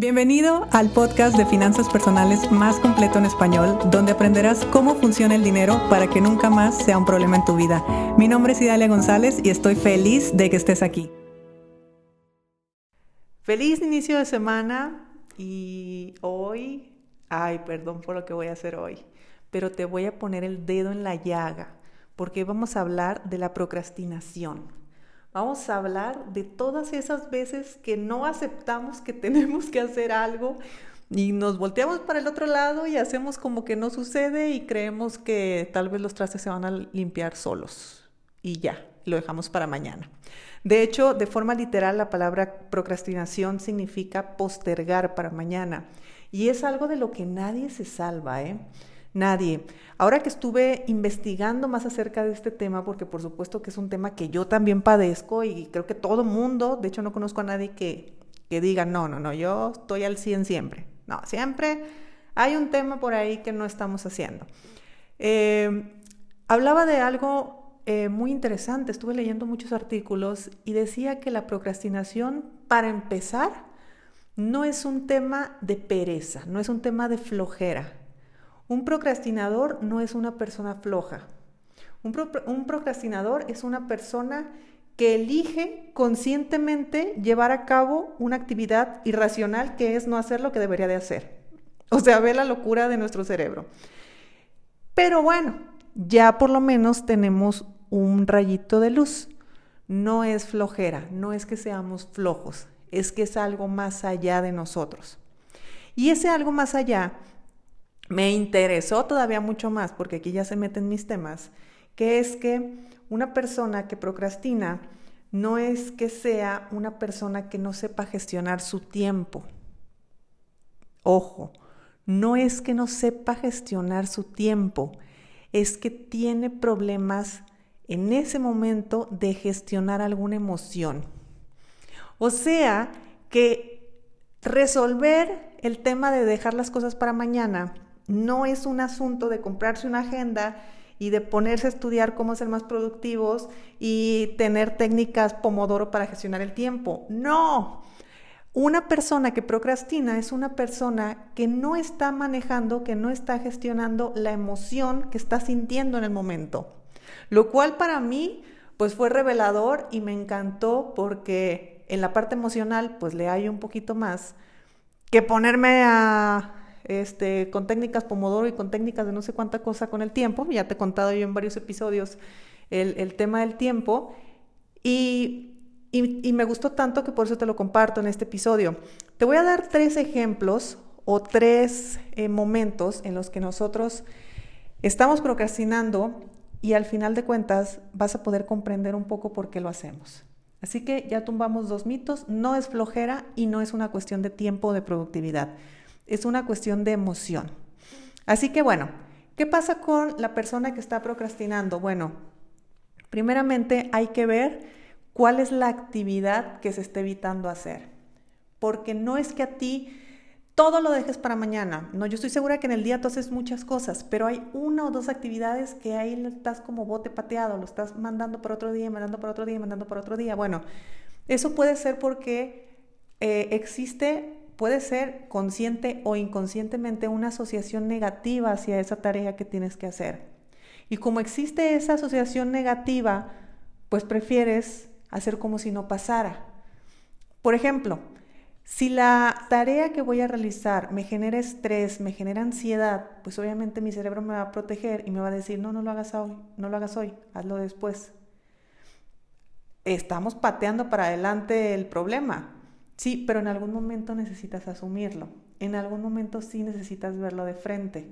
Bienvenido al podcast de finanzas personales más completo en español, donde aprenderás cómo funciona el dinero para que nunca más sea un problema en tu vida. Mi nombre es Idalia González y estoy feliz de que estés aquí. Feliz inicio de semana y hoy, ay, perdón por lo que voy a hacer hoy, pero te voy a poner el dedo en la llaga porque vamos a hablar de la procrastinación. Vamos a hablar de todas esas veces que no aceptamos que tenemos que hacer algo y nos volteamos para el otro lado y hacemos como que no sucede y creemos que tal vez los trastes se van a limpiar solos y ya, lo dejamos para mañana. De hecho, de forma literal, la palabra procrastinación significa postergar para mañana y es algo de lo que nadie se salva, ¿eh? Nadie. Ahora que estuve investigando más acerca de este tema, porque por supuesto que es un tema que yo también padezco y creo que todo mundo, de hecho no conozco a nadie que, que diga, no, no, no, yo estoy al 100 siempre. No, siempre hay un tema por ahí que no estamos haciendo. Eh, hablaba de algo eh, muy interesante, estuve leyendo muchos artículos y decía que la procrastinación, para empezar, no es un tema de pereza, no es un tema de flojera un procrastinador no es una persona floja. Un, procrastinador es una persona que elige conscientemente llevar a cabo una actividad irracional que es no hacer lo que debería de hacer. O sea, ve la locura de nuestro cerebro. Pero bueno, ya por lo menos tenemos un rayito de luz. No es flojera, no es que seamos flojos, es que es algo más allá de nosotros. Y ese algo más allá me interesó todavía mucho más, porque aquí ya se meten mis temas, que es que una persona que procrastina no es que sea una persona que no sepa gestionar su tiempo. Ojo, no es que no sepa gestionar su tiempo, es que tiene problemas en ese momento de gestionar alguna emoción. O sea, que resolver el tema de dejar las cosas para mañana no es un asunto de comprarse una agenda y de ponerse a estudiar cómo ser más productivos y tener técnicas Pomodoro para gestionar el tiempo. No. Una persona que procrastina es una persona que no está manejando, que no está gestionando la emoción que está sintiendo en el momento. Lo cual para mí pues fue revelador y me encantó porque en la parte emocional pues le hay un poquito más que ponerme a este, con técnicas Pomodoro y con técnicas de no sé cuánta cosa con el tiempo. Ya te he contado yo en varios episodios el, tema del tiempo. Y, me gustó tanto que por eso te lo comparto en este episodio. Te voy a dar tres ejemplos o tres eh, momentos en los que nosotros estamos procrastinando y al final de cuentas vas a poder comprender un poco por qué lo hacemos. Así que ya tumbamos dos mitos, no es flojera y no es una cuestión de tiempo o de productividad es una cuestión de emoción. Así que bueno, ¿qué pasa con la persona que está procrastinando? Bueno, primeramente hay que ver cuál es la actividad que se está evitando hacer. Porque no es que a ti todo lo dejes para mañana. No, yo estoy segura que en el día tú haces muchas cosas, pero hay una o dos actividades que ahí estás como bote pateado, lo estás mandando por otro día, mandando por otro día, mandando por otro día. Bueno, eso puede ser porque eh, existe puede ser consciente o inconscientemente una asociación negativa hacia esa tarea que tienes que hacer. Y como existe esa asociación negativa, pues prefieres hacer como si no pasara. Por ejemplo, si la tarea que voy a realizar me genera estrés, me genera ansiedad, pues obviamente mi cerebro me va a proteger y me va a decir, no, no lo hagas hoy, no lo hagas hoy, hazlo después. Estamos pateando para adelante el problema. Sí, pero en algún momento necesitas asumirlo. En algún momento sí necesitas verlo de frente.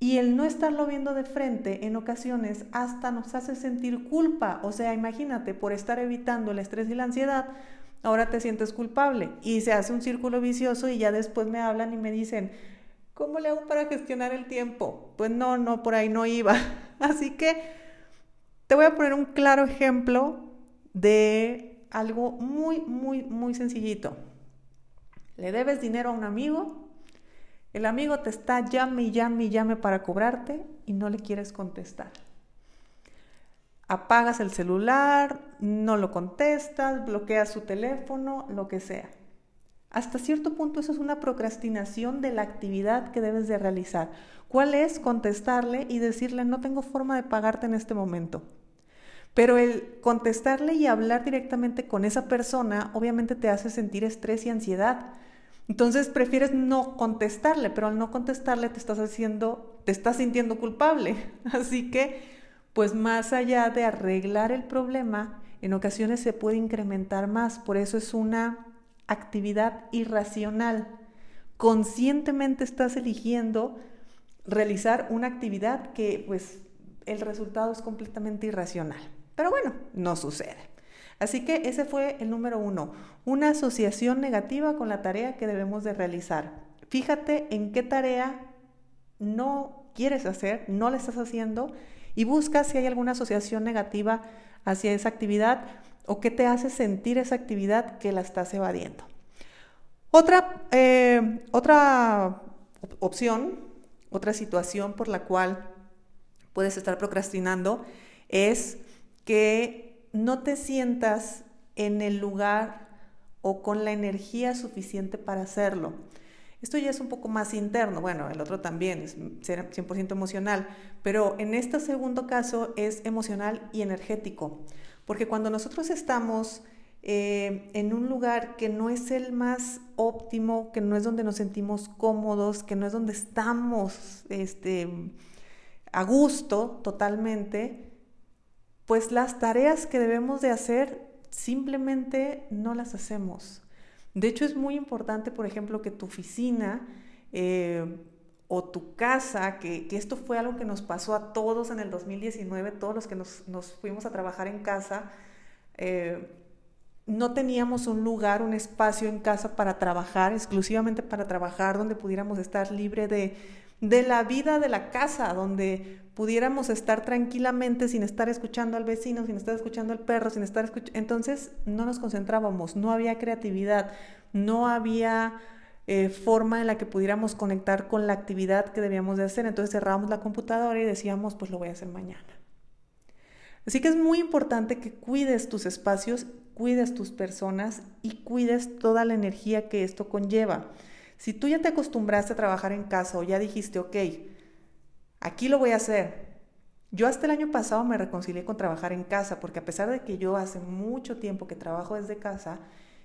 Y el no estarlo viendo de frente en ocasiones hasta nos hace sentir culpa. O sea, imagínate, por estar evitando el estrés y la ansiedad, ahora te sientes culpable. Y se hace un círculo vicioso y ya después me hablan y me dicen, ¿cómo le hago para gestionar el tiempo? Pues no, no, por ahí no iba. Así que te voy a poner un claro ejemplo de algo muy, muy, muy sencillito. Le debes dinero a un amigo, el amigo te está llame y llame y llame para cobrarte y no le quieres contestar. Apagas el celular, no lo contestas, bloqueas su teléfono, lo que sea. Hasta cierto punto eso es una procrastinación de la actividad que debes de realizar. ¿Cuál es? Contestarle y decirle no tengo forma de pagarte en este momento. Pero el contestarle y hablar directamente con esa persona obviamente te hace sentir estrés y ansiedad. Entonces prefieres no contestarle, pero al no contestarle te estás haciendo, te estás sintiendo culpable. Así que, pues más allá de arreglar el problema, en ocasiones se puede incrementar más. Por eso es una actividad irracional. Conscientemente estás eligiendo realizar una actividad que, pues, el resultado es completamente irracional. Pero bueno, no sucede. Así que ese fue el número uno, una asociación negativa con la tarea que debemos de realizar. Fíjate en qué tarea no quieres hacer, no la estás haciendo y busca si hay alguna asociación negativa hacia esa actividad o qué te hace sentir esa actividad que la estás evadiendo. Otra, eh, otra opción, otra situación por la cual puedes estar procrastinando es que no te sientas en el lugar o con la energía suficiente para hacerlo. Esto ya es un poco más interno, bueno, el otro también es 100% emocional, pero en este segundo caso es emocional y energético, porque cuando nosotros estamos eh, en un lugar que no es el más óptimo, que no es donde nos sentimos cómodos, que no es donde estamos este, a gusto totalmente, pues las tareas que debemos de hacer simplemente no las hacemos. De hecho, es muy importante, por ejemplo, que tu oficina eh, o tu casa, que, esto fue algo que nos pasó a todos en el 2019, todos los que nos, fuimos a trabajar en casa, eh, no teníamos un lugar, un espacio en casa para trabajar, exclusivamente para trabajar, donde pudiéramos estar libre de, de la vida de la casa, donde pudiéramos estar tranquilamente sin estar escuchando al vecino, sin estar escuchando al perro, sin estar escuchando... Entonces no nos concentrábamos, no había creatividad, no había eh, forma en la que pudiéramos conectar con la actividad que debíamos de hacer. Entonces cerrábamos la computadora y decíamos, pues lo voy a hacer mañana. Así que es muy importante que cuides tus espacios, cuides tus personas y cuides toda la energía que esto conlleva. Si tú ya te acostumbraste a trabajar en casa o ya dijiste, ok, aquí lo voy a hacer. Yo hasta el año pasado me reconcilié con trabajar en casa, porque a pesar de que yo hace mucho tiempo que trabajo desde casa,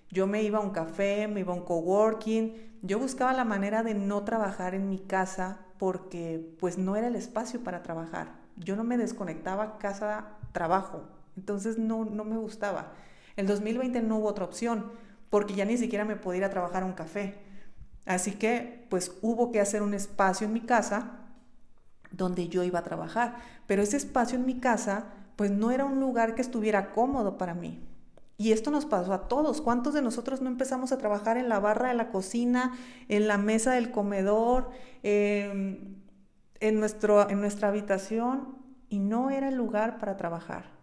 yo me iba a un café, me iba a un coworking, yo buscaba la manera de no trabajar en mi casa porque pues no era el espacio para trabajar. Yo no me desconectaba casa-trabajo, entonces no, no me gustaba. El 2020 no hubo otra opción, porque ya ni siquiera me podía ir a trabajar a un café. Así que pues hubo que hacer un espacio en mi casa donde yo iba a trabajar. Pero ese espacio en mi casa, pues no era un lugar que estuviera cómodo para mí. Y esto nos pasó a todos. ¿Cuántos de nosotros no empezamos a trabajar en la barra de la cocina, en la mesa del comedor, em, en, nuestro, en nuestra habitación? Y no era el lugar para trabajar.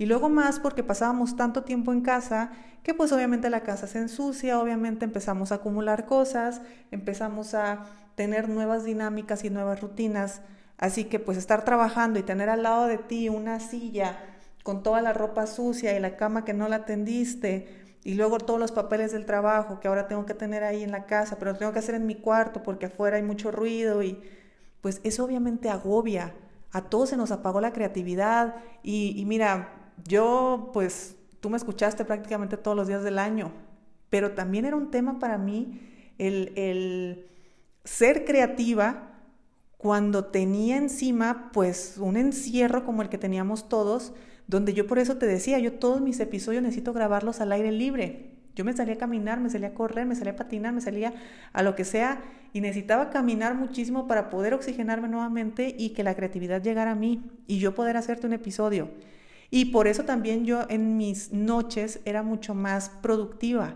Y luego más porque pasábamos tanto tiempo en casa que pues obviamente la casa se ensucia, obviamente empezamos a acumular cosas, empezamos a tener nuevas dinámicas y nuevas rutinas Así que pues estar trabajando y tener al lado de ti una silla con toda la ropa sucia y la cama que no la tendiste y luego todos los papeles del trabajo que ahora tengo que tener ahí en la casa, pero lo tengo que hacer en mi cuarto porque afuera hay mucho ruido y pues eso obviamente agobia. A todos se nos apagó la creatividad y, mira, yo pues tú me escuchaste prácticamente todos los días del año, pero también era un tema para mí el, el ser creativa cuando tenía encima pues un encierro como el que teníamos todos, donde yo por eso te decía, yo todos mis episodios necesito grabarlos al aire libre. Yo me salía a caminar, me salía a correr, me salía a patinar, me salía a lo que sea y necesitaba caminar muchísimo para poder oxigenarme nuevamente y que la creatividad llegara a mí y yo poder hacerte un episodio. Y por eso también yo en mis noches era mucho más productiva,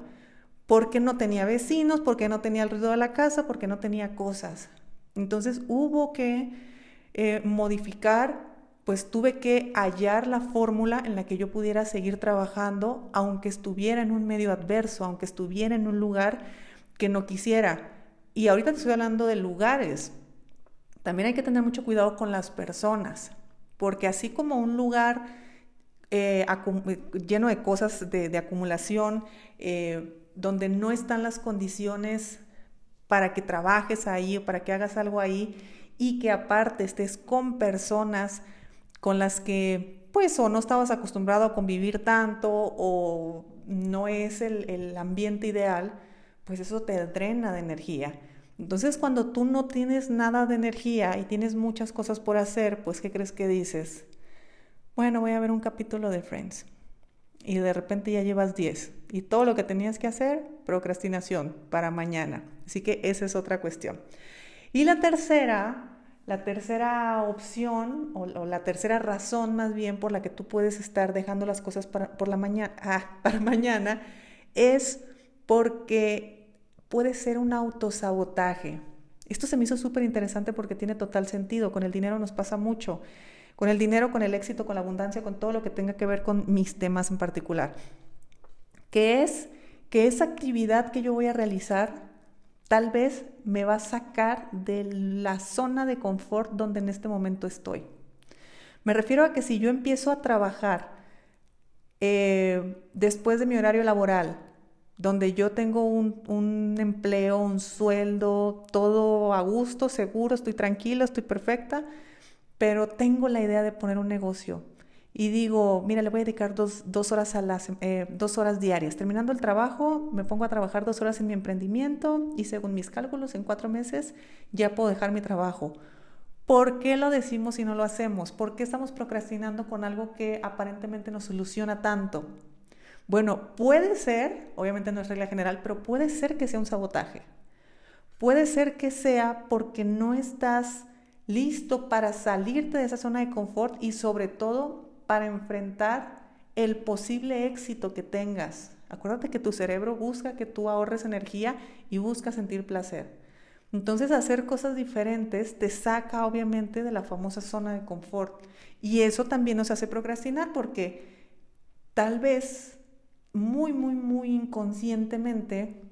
porque no tenía vecinos, porque no tenía el ruido de la casa, porque no tenía cosas. Entonces hubo que eh, modificar, pues tuve que hallar la fórmula en la que yo pudiera seguir trabajando, aunque estuviera en un medio adverso, aunque estuviera en un lugar que no quisiera. Y ahorita te estoy hablando de lugares. También hay que tener mucho cuidado con las personas, porque así como un lugar eh, lleno de cosas de, acumulación, eh, donde no están las condiciones para que trabajes ahí o para que hagas algo ahí y que aparte estés con personas con las que pues o no estabas acostumbrado a convivir tanto o no es el, el ambiente ideal, pues eso te drena de energía. Entonces cuando tú no tienes nada de energía y tienes muchas cosas por hacer, pues ¿qué crees que dices? Bueno, voy a ver un capítulo de Friends. Y de repente ya llevas 10. Y todo lo que tenías que hacer, procrastinación para mañana. Así que esa es otra cuestión. Y la tercera, la tercera opción o, la tercera razón más bien por la que tú puedes estar dejando las cosas para, por la mañana, ah, para mañana es porque puede ser un autosabotaje. Esto se me hizo súper interesante porque tiene total sentido. Con el dinero nos pasa mucho. Con el dinero, con el éxito, con la abundancia, con todo lo que tenga que ver con mis temas en particular. Que es que esa actividad que yo voy a realizar tal vez me va a sacar de la zona de confort donde en este momento estoy. Me refiero a que si yo empiezo a trabajar eh, después de mi horario laboral, donde yo tengo un, un, empleo, un sueldo, todo a gusto, seguro, estoy tranquila, estoy perfecta, pero tengo la idea de poner un negocio y digo, mira, le voy a dedicar dos, horas, a las, eh, dos horas diarias. Terminando el trabajo, me pongo a trabajar dos horas en mi emprendimiento y según mis cálculos, en cuatro meses ya puedo dejar mi trabajo. ¿Por qué lo decimos y no lo hacemos? ¿Por qué estamos procrastinando con algo que aparentemente nos soluciona tanto? Bueno, puede ser, obviamente no es regla general, pero puede ser que sea un sabotaje. Puede ser que sea porque no estás listo para salirte de esa zona de confort y sobre todo para enfrentar el posible éxito que tengas. Acuérdate que tu cerebro busca que tú ahorres energía y busca sentir placer. Entonces hacer cosas diferentes te saca obviamente de la famosa zona de confort. Y eso también nos hace procrastinar porque tal vez muy, muy, muy inconscientemente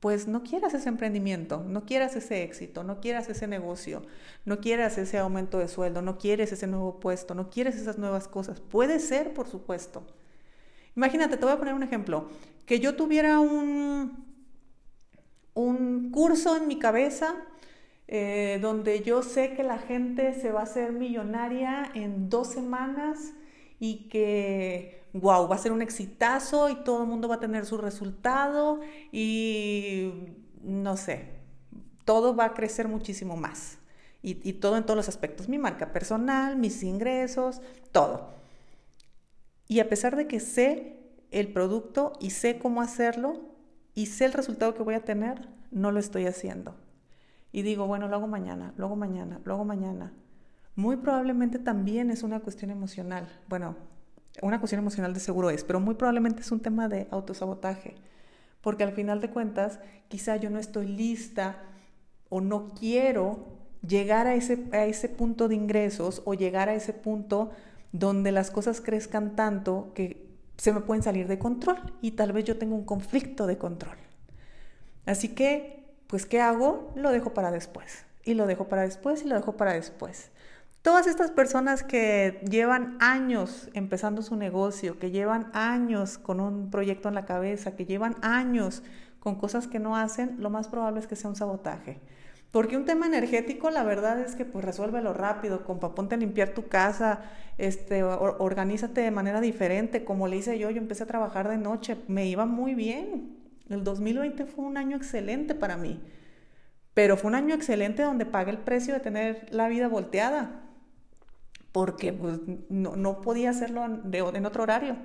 pues no quieras ese emprendimiento, no quieras ese éxito, no quieras ese negocio, no quieras ese aumento de sueldo, no quieres ese nuevo puesto, no quieres esas nuevas cosas. Puede ser, por supuesto. Imagínate, te voy a poner un ejemplo, que yo tuviera un, un curso en mi cabeza eh, donde yo sé que la gente se va a hacer millonaria en dos semanas y que wow, va a ser un exitazo y todo el mundo va a tener su resultado y no sé, todo va a crecer muchísimo más. Y, todo en todos los aspectos, mi marca personal, mis ingresos, todo. Y a pesar de que sé el producto y sé cómo hacerlo y sé el resultado que voy a tener, no lo estoy haciendo. Y digo, bueno, lo hago mañana, lo hago mañana, lo hago mañana. Muy probablemente también es una cuestión emocional. Bueno, una cuestión emocional de seguro es, pero muy probablemente es un tema de autosabotaje, porque al final de cuentas quizá yo no estoy lista o no quiero llegar a ese, a ese punto de ingresos o llegar a ese punto donde las cosas crezcan tanto que se me pueden salir de control y tal vez yo tengo un conflicto de control. Así que, pues, ¿qué hago? Lo dejo para después. Y lo dejo para después y lo dejo para después. Todas estas personas que llevan años empezando su negocio, que llevan años con un proyecto en la cabeza, que llevan años con cosas que no hacen, lo más probable es que sea un sabotaje. Porque un tema energético, la verdad es que pues resuélvelo rápido, compa, ponte a limpiar tu casa, este, organízate de manera diferente, como le hice yo, yo empecé a trabajar de noche, me iba muy bien. El 2020 fue un año excelente para mí, pero fue un año excelente donde pagué el precio de tener la vida volteada, porque pues, no, podía hacerlo en otro horario.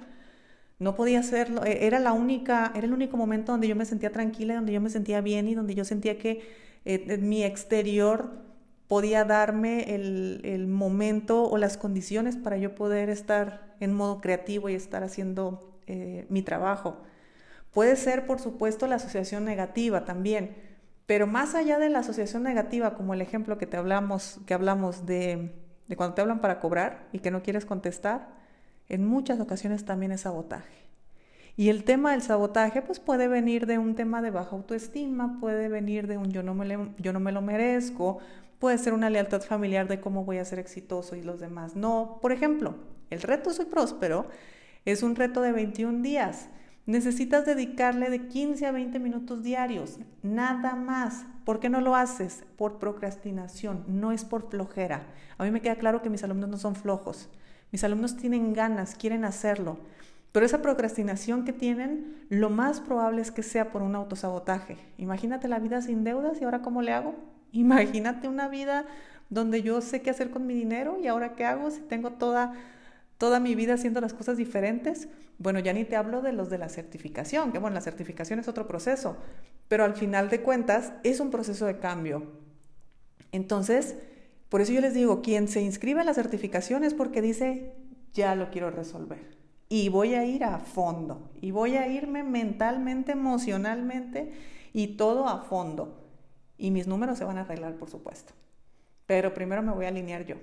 No podía hacerlo, e, era la única, era el único momento donde yo me sentía tranquila, donde yo me sentía bien y donde yo sentía que eh, mi exterior podía darme el, momento o las condiciones para yo poder estar en modo creativo y estar haciendo eh, mi trabajo. Puede ser, por supuesto, la asociación negativa también, pero más allá de la asociación negativa, como el ejemplo que te hablamos, que hablamos de de cuando te hablan para cobrar y que no quieres contestar, en muchas ocasiones también es sabotaje. Y el tema del sabotaje pues puede venir de un tema de baja autoestima, puede venir de un yo no me, yo no me lo merezco, puede ser una lealtad familiar de cómo voy a ser exitoso y los demás no. Por ejemplo, el reto Soy Próspero es un reto de 21 días necesitas dedicarle de 15 a 20 minutos diarios, nada más. ¿Por qué no lo haces? Por procrastinación, no es por flojera. A mí me queda claro que mis alumnos no son flojos. Mis alumnos tienen ganas, quieren hacerlo. Pero esa procrastinación que tienen, lo más probable es que sea por un autosabotaje. Imagínate la vida sin deudas y ahora cómo le hago. Imagínate una vida donde yo sé qué hacer con mi dinero y ahora qué hago si tengo toda toda mi vida haciendo las cosas diferentes. Bueno, ya ni te hablo de los de la certificación, que bueno, la certificación es otro proceso, pero al final de cuentas es un proceso de cambio. Entonces, por eso yo les digo, quien se inscribe a la certificación es porque dice, ya lo quiero resolver. Y voy a ir a fondo, y voy a irme mentalmente, emocionalmente y todo a fondo. Y mis números se van a arreglar, por supuesto. Pero primero me voy a alinear yo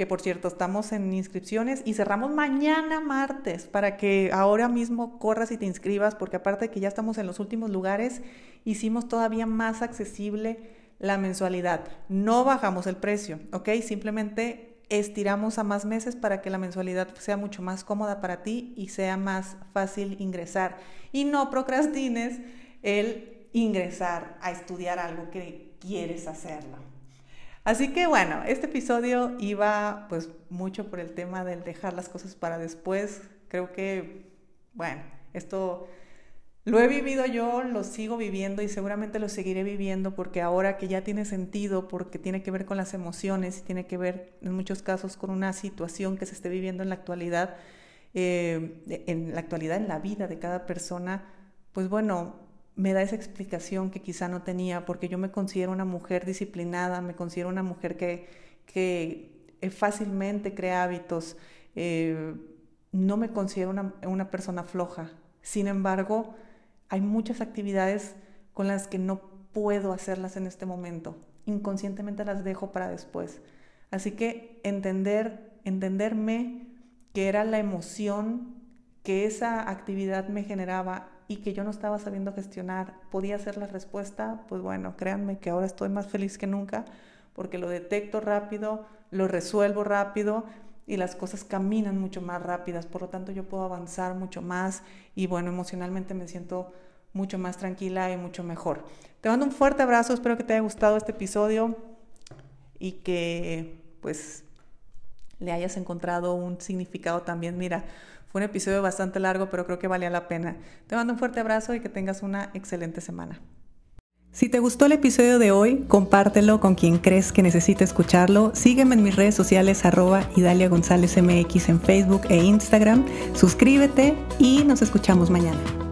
que por cierto estamos en inscripciones y cerramos mañana martes para que ahora mismo corras y te inscribas porque aparte de que ya estamos en los últimos lugares, hicimos todavía más accesible la mensualidad. No bajamos el precio, ¿ok? Simplemente estiramos a más meses para que la mensualidad sea mucho más cómoda para ti y sea más fácil ingresar. Y no procrastines el ingresar a estudiar algo que quieres hacerlo. Así que bueno, este episodio iba pues mucho por el tema del dejar las cosas para después. Creo que, bueno, esto lo he vivido yo, lo sigo viviendo y seguramente lo seguiré viviendo porque ahora que ya tiene sentido, porque tiene que ver con las emociones y tiene que ver en muchos casos con una situación que se esté viviendo en la actualidad, eh, en la actualidad, en la vida de cada persona, pues bueno, me da esa explicación que quizá no tenía, porque yo me considero una mujer disciplinada, me considero una mujer que, que eh, fácilmente crea hábitos, eh, no me considero una, una persona floja. Sin embargo, hay muchas actividades con las que no puedo hacerlas en este momento. Inconscientemente las dejo para después. Así que entender, entenderme que era la emoción que esa actividad me generaba y que yo no estaba sabiendo gestionar, podía ser la respuesta, pues bueno, créanme que ahora estoy más feliz que nunca porque lo detecto rápido, lo resuelvo rápido y las cosas caminan mucho más rápidas, por lo tanto yo puedo avanzar mucho más y bueno, emocionalmente me siento mucho más tranquila y mucho mejor. Te mando un fuerte abrazo, espero que te haya gustado este episodio y que pues le hayas encontrado un significado también. Mira, fue un episodio bastante largo, pero creo que valía la pena. Te mando un fuerte abrazo y que tengas una excelente semana. Si te gustó el episodio de hoy, compártelo con quien crees que necesite escucharlo. Sígueme en mis redes sociales arroba Idalia González MX en Facebook e Instagram. Suscríbete y nos escuchamos mañana.